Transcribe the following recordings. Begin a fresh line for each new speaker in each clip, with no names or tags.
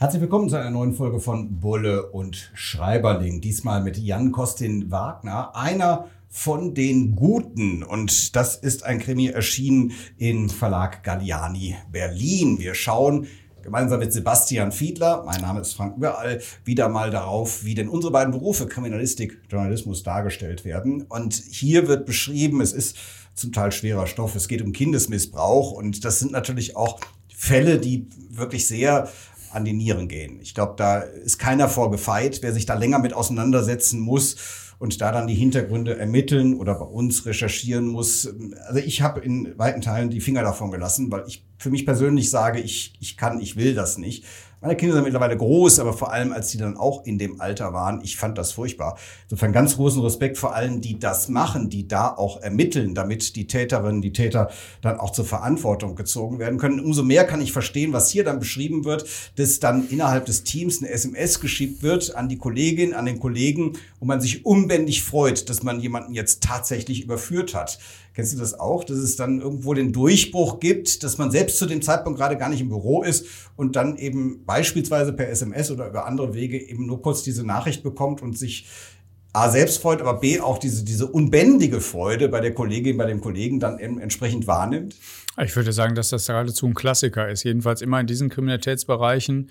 Herzlich willkommen zu einer neuen Folge von Bulle und Schreiberling. Diesmal mit Jan Kostin Wagner, einer von den Guten. Und das ist ein Krimi erschienen im Verlag Galliani Berlin. Wir schauen gemeinsam mit Sebastian Fiedler, mein Name ist Frank Überall, wieder mal darauf, wie denn unsere beiden Berufe Kriminalistik, Journalismus dargestellt werden. Und hier wird beschrieben, es ist zum Teil schwerer Stoff, es geht um Kindesmissbrauch und das sind natürlich auch Fälle, die wirklich sehr an die Nieren gehen. Ich glaube, da ist keiner vorgefeit, wer sich da länger mit auseinandersetzen muss und da dann die Hintergründe ermitteln oder bei uns recherchieren muss. Also ich habe in weiten Teilen die Finger davon gelassen, weil ich für mich persönlich sage, ich, ich kann, ich will das nicht. Meine Kinder sind mittlerweile groß, aber vor allem, als die dann auch in dem Alter waren, ich fand das furchtbar. Insofern ganz großen Respekt vor allen, die das machen, die da auch ermitteln, damit die Täterinnen, die Täter dann auch zur Verantwortung gezogen werden können. Umso mehr kann ich verstehen, was hier dann beschrieben wird, dass dann innerhalb des Teams eine SMS geschickt wird an die Kollegin, an den Kollegen, wo man sich unbändig freut, dass man jemanden jetzt tatsächlich überführt hat. Kennst du das auch, dass es dann irgendwo den Durchbruch gibt, dass man selbst zu dem Zeitpunkt gerade gar nicht im Büro ist und dann eben beispielsweise per SMS oder über andere Wege eben nur kurz diese Nachricht bekommt und sich A selbst freut, aber B auch diese, diese unbändige Freude bei der Kollegin, bei dem Kollegen dann entsprechend wahrnimmt?
Ich würde sagen, dass das geradezu ein Klassiker ist. Jedenfalls immer in diesen Kriminalitätsbereichen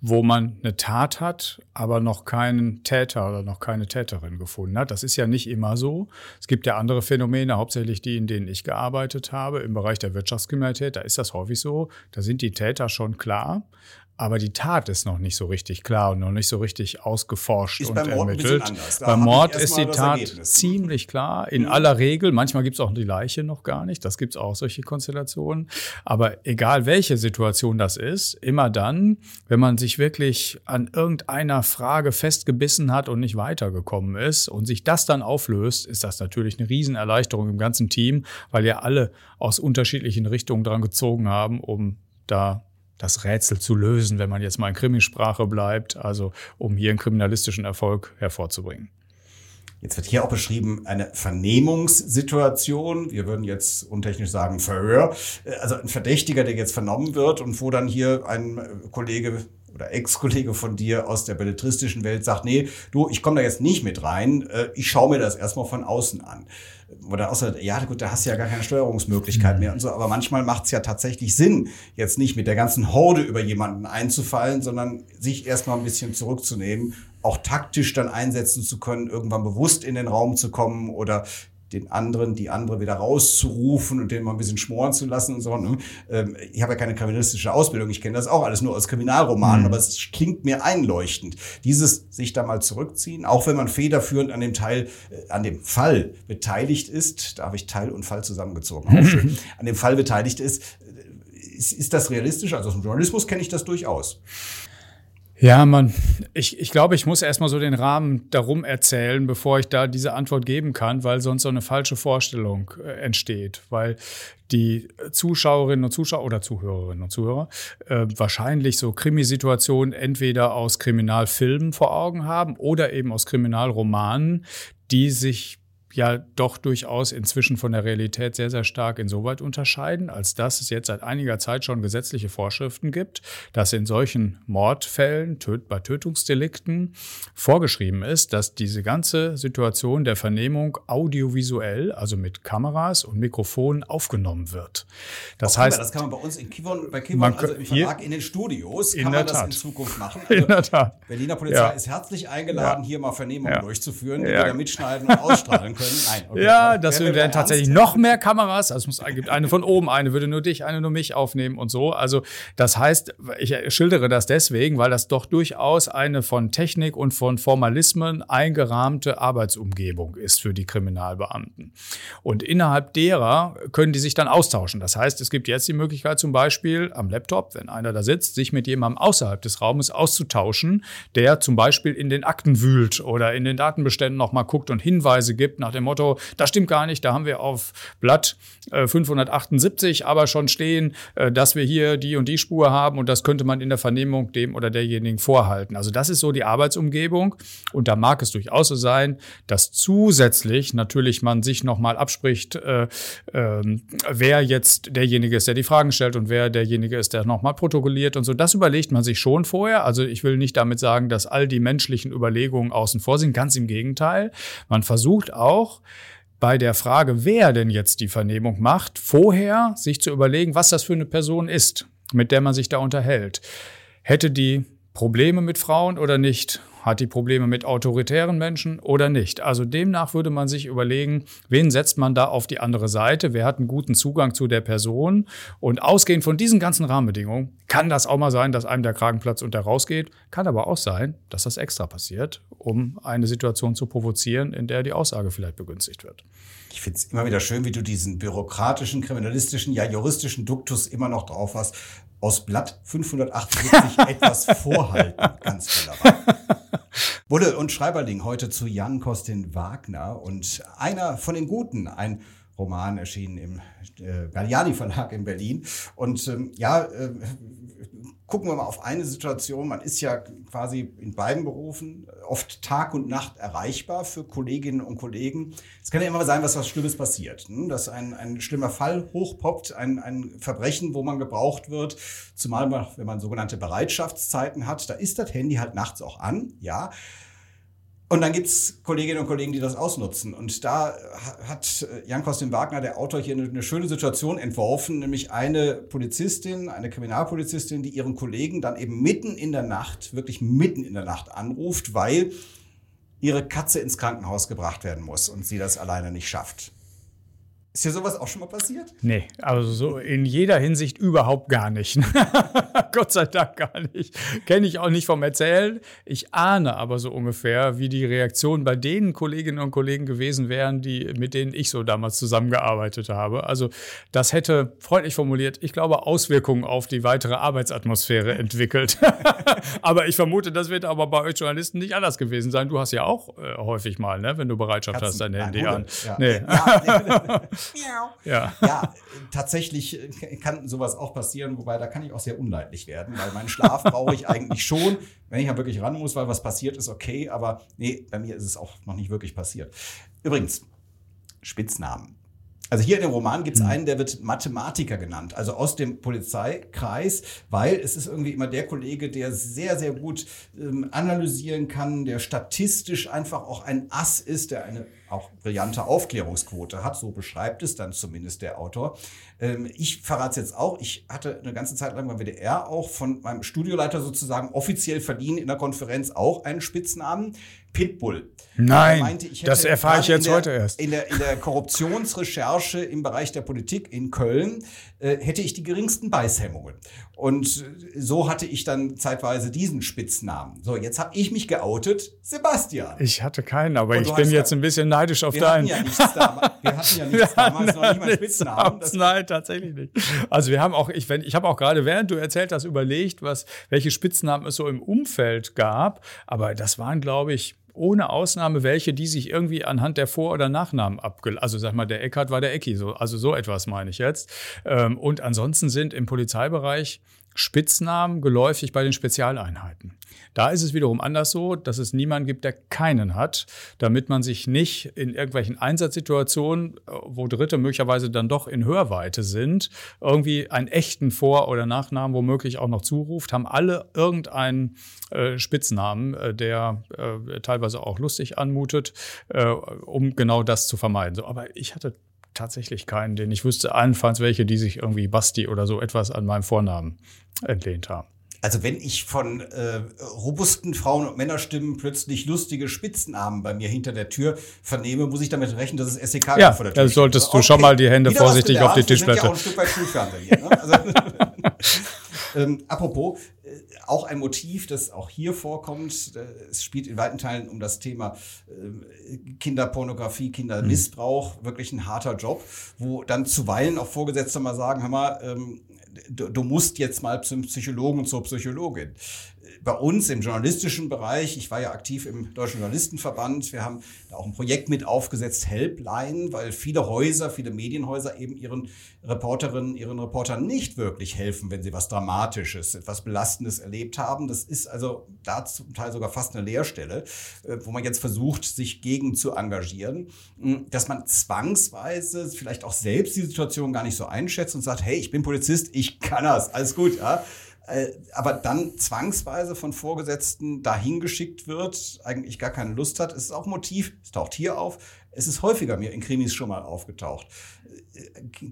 wo man eine Tat hat, aber noch keinen Täter oder noch keine Täterin gefunden hat. Das ist ja nicht immer so. Es gibt ja andere Phänomene, hauptsächlich die, in denen ich gearbeitet habe, im Bereich der Wirtschaftskriminalität. Da ist das häufig so. Da sind die Täter schon klar aber die Tat ist noch nicht so richtig klar und noch nicht so richtig ausgeforscht ist und beim Mord ermittelt. Beim Mord ist die Tat ziemlich klar, in mhm. aller Regel. Manchmal gibt es auch die Leiche noch gar nicht, das gibt es auch solche Konstellationen. Aber egal welche Situation das ist, immer dann, wenn man sich wirklich an irgendeiner Frage festgebissen hat und nicht weitergekommen ist und sich das dann auflöst, ist das natürlich eine Riesenerleichterung im ganzen Team, weil ja alle aus unterschiedlichen Richtungen dran gezogen haben, um da das Rätsel zu lösen, wenn man jetzt mal in Krimisprache bleibt, also um hier einen kriminalistischen Erfolg hervorzubringen.
Jetzt wird hier auch beschrieben eine Vernehmungssituation. Wir würden jetzt untechnisch sagen Verhör. Also ein Verdächtiger, der jetzt vernommen wird und wo dann hier ein Kollege oder Ex-Kollege von dir aus der belletristischen Welt sagt, nee, du, ich komme da jetzt nicht mit rein, äh, ich schaue mir das erstmal von außen an. Oder außer, ja gut, da hast du ja gar keine Steuerungsmöglichkeit mehr und so, aber manchmal macht es ja tatsächlich Sinn, jetzt nicht mit der ganzen Horde über jemanden einzufallen, sondern sich erstmal ein bisschen zurückzunehmen, auch taktisch dann einsetzen zu können, irgendwann bewusst in den Raum zu kommen oder den anderen, die andere wieder rauszurufen und den mal ein bisschen schmoren zu lassen und so. Ne? Ähm, ich habe ja keine kriminalistische Ausbildung, ich kenne das auch alles nur aus Kriminalromanen, mhm. aber es klingt mir einleuchtend. Dieses sich da mal zurückziehen, auch wenn man federführend an dem Teil, äh, an dem Fall beteiligt ist, da habe ich Teil und Fall zusammengezogen, an dem Fall beteiligt ist, äh, ist, ist das realistisch? Also aus dem Journalismus kenne ich das durchaus.
Ja, man, ich, ich glaube, ich muss erstmal so den Rahmen darum erzählen, bevor ich da diese Antwort geben kann, weil sonst so eine falsche Vorstellung äh, entsteht. Weil die Zuschauerinnen und Zuschauer oder Zuhörerinnen und Zuhörer äh, wahrscheinlich so Krimisituationen entweder aus Kriminalfilmen vor Augen haben oder eben aus Kriminalromanen, die sich ja doch durchaus inzwischen von der Realität sehr, sehr stark insoweit unterscheiden, als dass es jetzt seit einiger Zeit schon gesetzliche Vorschriften gibt, dass in solchen Mordfällen, töt bei Tötungsdelikten vorgeschrieben ist, dass diese ganze Situation der Vernehmung audiovisuell, also mit Kameras und Mikrofonen aufgenommen wird.
Das Auch heißt, das kann man bei uns in Kivon, bei Kivon, also im Verlag in den Studios, kann man das Tat. in Zukunft machen. Also
in der Tat.
Berliner Polizei ja. ist herzlich eingeladen, ja. hier mal Vernehmungen ja. durchzuführen, die wir da mitschneiden und ausstrahlen können.
Nein, okay. Ja, das wären tatsächlich noch mehr Kameras. Also es gibt eine von oben, eine würde nur dich, eine nur mich aufnehmen und so. Also das heißt, ich schildere das deswegen, weil das doch durchaus eine von Technik und von Formalismen eingerahmte Arbeitsumgebung ist für die Kriminalbeamten. Und innerhalb derer können die sich dann austauschen. Das heißt, es gibt jetzt die Möglichkeit zum Beispiel am Laptop, wenn einer da sitzt, sich mit jemandem außerhalb des Raumes auszutauschen, der zum Beispiel in den Akten wühlt oder in den Datenbeständen nochmal guckt und Hinweise gibt, nach nach dem Motto, das stimmt gar nicht, da haben wir auf Blatt äh, 578 aber schon stehen, äh, dass wir hier die und die Spur haben und das könnte man in der Vernehmung dem oder derjenigen vorhalten. Also das ist so die Arbeitsumgebung und da mag es durchaus so sein, dass zusätzlich natürlich man sich nochmal abspricht, äh, äh, wer jetzt derjenige ist, der die Fragen stellt und wer derjenige ist, der nochmal protokolliert und so. Das überlegt man sich schon vorher. Also ich will nicht damit sagen, dass all die menschlichen Überlegungen außen vor sind. Ganz im Gegenteil. Man versucht auch, bei der Frage, wer denn jetzt die Vernehmung macht, vorher sich zu überlegen, was das für eine Person ist, mit der man sich da unterhält. Hätte die Probleme mit Frauen oder nicht? Hat die Probleme mit autoritären Menschen oder nicht? Also demnach würde man sich überlegen, wen setzt man da auf die andere Seite? Wer hat einen guten Zugang zu der Person? Und ausgehend von diesen ganzen Rahmenbedingungen kann das auch mal sein, dass einem der Kragen platzt und der rausgeht. Kann aber auch sein, dass das extra passiert, um eine Situation zu provozieren, in der die Aussage vielleicht begünstigt wird.
Ich finde es immer wieder schön, wie du diesen bürokratischen, kriminalistischen, ja juristischen Duktus immer noch drauf hast. Aus Blatt 578 etwas vorhalten. Ganz wunderbar. Bulle und Schreiberling heute zu Jan Kostin Wagner und einer von den Guten, ein Roman erschienen im äh, Galliani Verlag in Berlin. Und ähm, ja, äh, gucken wir mal auf eine Situation. Man ist ja quasi in beiden Berufen oft Tag und Nacht erreichbar für Kolleginnen und Kollegen. Es kann ja immer sein, was was Schlimmes passiert. Hm? Dass ein, ein schlimmer Fall hochpoppt, ein, ein Verbrechen, wo man gebraucht wird. Zumal wenn man sogenannte Bereitschaftszeiten hat, da ist das Handy halt nachts auch an, ja. Und dann gibt's Kolleginnen und Kollegen, die das ausnutzen. Und da hat äh, Jan Kostin Wagner, der Autor, hier eine, schöne Situation entworfen, nämlich eine Polizistin, eine Kriminalpolizistin, die ihren Kollegen dann eben mitten in der Nacht, wirklich mitten in der Nacht anruft, weil ihre Katze ins Krankenhaus gebracht werden muss und sie das alleine nicht schafft. Ist dir sowas auch schon mal passiert?
Nee, also so in jeder Hinsicht überhaupt gar nicht. Gott sei Dank gar nicht. Kenne ich auch nicht vom Erzählen. Ich ahne aber so ungefähr, wie die Reaktionen bei den Kolleginnen und Kollegen gewesen wären, die, mit denen ich so damals zusammengearbeitet habe. Also das hätte, freundlich formuliert, ich glaube, Auswirkungen auf die weitere Arbeitsatmosphäre entwickelt. aber ich vermute, das wird aber bei euch Journalisten nicht anders gewesen sein. Du hast ja auch äh, häufig mal, ne, wenn du Bereitschaft Katzen, hast, dein Handy an. Ja. Nee. Ja,
ja. ja, tatsächlich kann sowas auch passieren, wobei da kann ich auch sehr unleidlich werden, weil meinen Schlaf brauche ich eigentlich schon, wenn ich ja wirklich ran muss, weil was passiert ist, okay, aber nee, bei mir ist es auch noch nicht wirklich passiert. Übrigens, Spitznamen. Also hier in dem Roman gibt es mhm. einen, der wird Mathematiker genannt, also aus dem Polizeikreis, weil es ist irgendwie immer der Kollege, der sehr, sehr gut ähm, analysieren kann, der statistisch einfach auch ein Ass ist, der eine auch brillante Aufklärungsquote hat, so beschreibt es dann zumindest der Autor. Ähm, ich verrate es jetzt auch, ich hatte eine ganze Zeit lang beim WDR auch von meinem Studioleiter sozusagen offiziell verliehen in der Konferenz auch einen Spitznamen. Pitbull.
Nein, meinte, das erfahre ich jetzt
der,
heute erst.
In der, in der Korruptionsrecherche im Bereich der Politik in Köln äh, hätte ich die geringsten Beißhemmungen. Und so hatte ich dann zeitweise diesen Spitznamen. So, jetzt habe ich mich geoutet, Sebastian.
Ich hatte keinen, aber ich bin jetzt ein bisschen neidisch auf wir deinen. Hatten ja nichts damals, wir hatten ja nichts damals, noch nicht mal Spitznamen. Nein, tatsächlich nicht. Also wir haben auch, ich, ich habe auch gerade, während du erzählt hast, überlegt, was, welche Spitznamen es so im Umfeld gab. Aber das waren, glaube ich, ohne Ausnahme welche, die sich irgendwie anhand der Vor- oder Nachnamen abgeleitet. Also sag mal, der Eckhardt war der Ecki, so, also so etwas meine ich jetzt. Ähm, und ansonsten sind im Polizeibereich Spitznamen geläufig bei den Spezialeinheiten. Da ist es wiederum anders so, dass es niemanden gibt, der keinen hat, damit man sich nicht in irgendwelchen Einsatzsituationen, äh, wo Dritte möglicherweise dann doch in Hörweite sind, irgendwie einen echten Vor- oder Nachnamen womöglich auch noch zuruft, haben alle irgendeinen äh, Spitznamen, äh, der äh, teilweise auch lustig anmutet, äh, um genau das zu vermeiden. So, aber ich hatte tatsächlich keinen, den ich wüsste, allenfalls welche, die sich irgendwie Basti oder so etwas an meinem Vornamen entlehnt haben.
Also wenn ich von äh, robusten Frauen- und Männerstimmen plötzlich lustige Spitznamen bei mir hinter der Tür vernehme, muss ich damit rechnen, dass es SEK
ja, vor der Tür Ja, solltest du okay. schon mal die Hände Wieder vorsichtig auf die Tischplatte.
Ja auch ein Stück weit hier. Ne? Also, ähm, apropos, äh, auch ein Motiv, das auch hier vorkommt. Äh, es spielt in weiten Teilen um das Thema äh, Kinderpornografie, Kindermissbrauch, mhm. wirklich ein harter Job, wo dann zuweilen auch Vorgesetzte mal sagen, hör mal, ähm, du, du musst jetzt mal zum Psychologen, zur Psychologin. Bei uns im journalistischen Bereich, ich war ja aktiv im Deutschen Journalistenverband, wir haben da auch ein Projekt mit aufgesetzt, Helpline, weil viele Häuser, viele Medienhäuser eben ihren Reporterinnen, ihren Reportern nicht wirklich helfen, wenn sie was Dramatisches, etwas Belastendes erlebt haben. Das ist also da zum Teil sogar fast eine Leerstelle, äh, wo man jetzt versucht, sich gegen zu engagieren, hm, dass man zwangsweise vielleicht auch selbst die Situation gar nicht so einschätzt und sagt, hey, ich bin Polizist, ich kann das, alles gut, ja. Äh, aber dann zwangsweise von Vorgesetzten dahin geschickt wird, eigentlich gar keine Lust hat, ist auch Motiv, es taucht hier auf, es ist häufiger mir in Krimis schon mal aufgetaucht.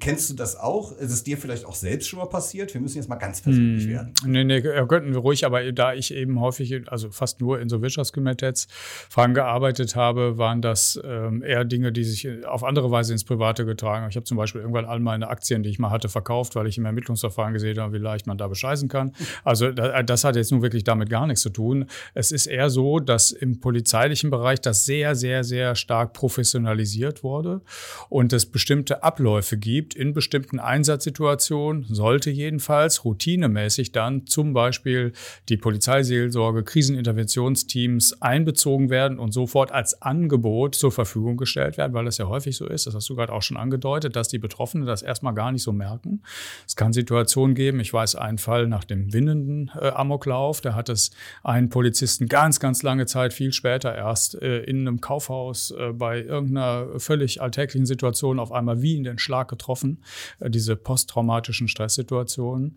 Kennst du das auch? Ist es dir vielleicht auch selbst schon mal passiert? Wir müssen jetzt mal ganz persönlich hm. werden.
Nee, nee, könnten wir ruhig, aber da ich eben häufig, also fast nur in so Wirtschaftskriminalitätsfragen gearbeitet habe, waren das ähm, eher Dinge, die sich auf andere Weise ins Private getragen haben. Ich habe zum Beispiel irgendwann all meine Aktien, die ich mal hatte, verkauft, weil ich im Ermittlungsverfahren gesehen habe, wie leicht man da bescheißen kann. Also das hat jetzt nun wirklich damit gar nichts zu tun. Es ist eher so, dass im polizeilichen Bereich das sehr, sehr, sehr stark professionalisiert wurde und es bestimmte Abläufe gibt in bestimmten Einsatzsituationen, sollte jedenfalls routinemäßig dann zum Beispiel die Polizeiseelsorge, Kriseninterventionsteams einbezogen werden und sofort als Angebot zur Verfügung gestellt werden, weil das ja häufig so ist, das hast du gerade auch schon angedeutet, dass die Betroffenen das erstmal gar nicht so merken. Es kann Situationen geben, ich weiß einen Fall nach dem winnenden äh, Amoklauf, da hat es einen Polizisten ganz, ganz lange Zeit, viel später erst äh, in einem Kaufhaus äh, bei irgendeiner völlig alltäglichen Situation auf einmal wie in den Schlag getroffen, äh, diese posttraumatischen Stresssituationen.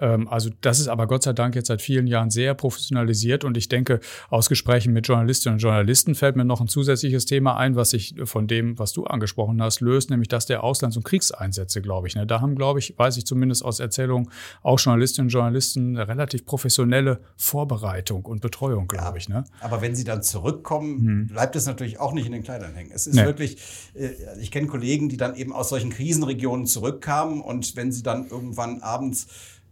Ähm, also das ist aber Gott sei Dank jetzt seit vielen Jahren sehr professionalisiert und ich denke, aus Gesprächen mit Journalistinnen und Journalisten fällt mir noch ein zusätzliches Thema ein, was sich von dem, was du angesprochen hast, löst, nämlich das der Auslands- und Kriegseinsätze, glaube ich. Ne? Da haben, glaube ich, weiß ich zumindest aus Erzählungen, auch Journalistinnen und Journalisten eine relativ professionelle Vorbereitung und Betreuung, glaube ja, ich. Ne?
Aber wenn sie dann zurückkommen, hm. bleibt es natürlich auch nicht in den Kleidern hängen. Es ist nee. wirklich, äh, ich kenne Kollegen, die dann eben aus solchen solchen Krisenregionen zurückkamen und wenn sie dann irgendwann abends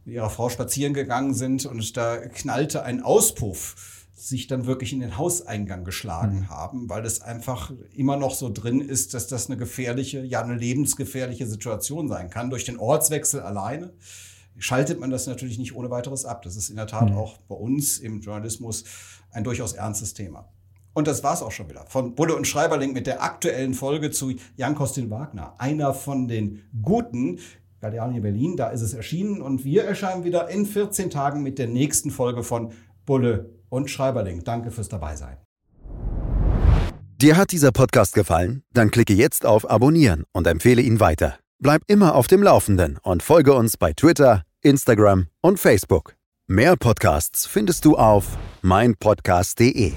mit ihrer Frau spazieren gegangen sind und da knallte ein Auspuff, sich dann wirklich in den Hauseingang geschlagen mhm. haben, weil es einfach immer noch so drin ist, dass das eine gefährliche, ja eine lebensgefährliche Situation sein kann. Durch den Ortswechsel alleine schaltet man das natürlich nicht ohne weiteres ab. Das ist in der Tat mhm. auch bei uns im Journalismus ein durchaus ernstes Thema. Und das war's auch schon wieder. Von Bulle und Schreiberling mit der aktuellen Folge zu Jan Kostin Wagner. Einer von den Guten. Galliani Berlin, da ist es erschienen. Und wir erscheinen wieder in 14 Tagen mit der nächsten Folge von Bulle und Schreiberling. Danke fürs Dabeisein.
Dir hat dieser Podcast gefallen? Dann klicke jetzt auf Abonnieren und empfehle ihn weiter. Bleib immer auf dem Laufenden und folge uns bei Twitter, Instagram und Facebook. Mehr Podcasts findest du auf meinpodcast.de.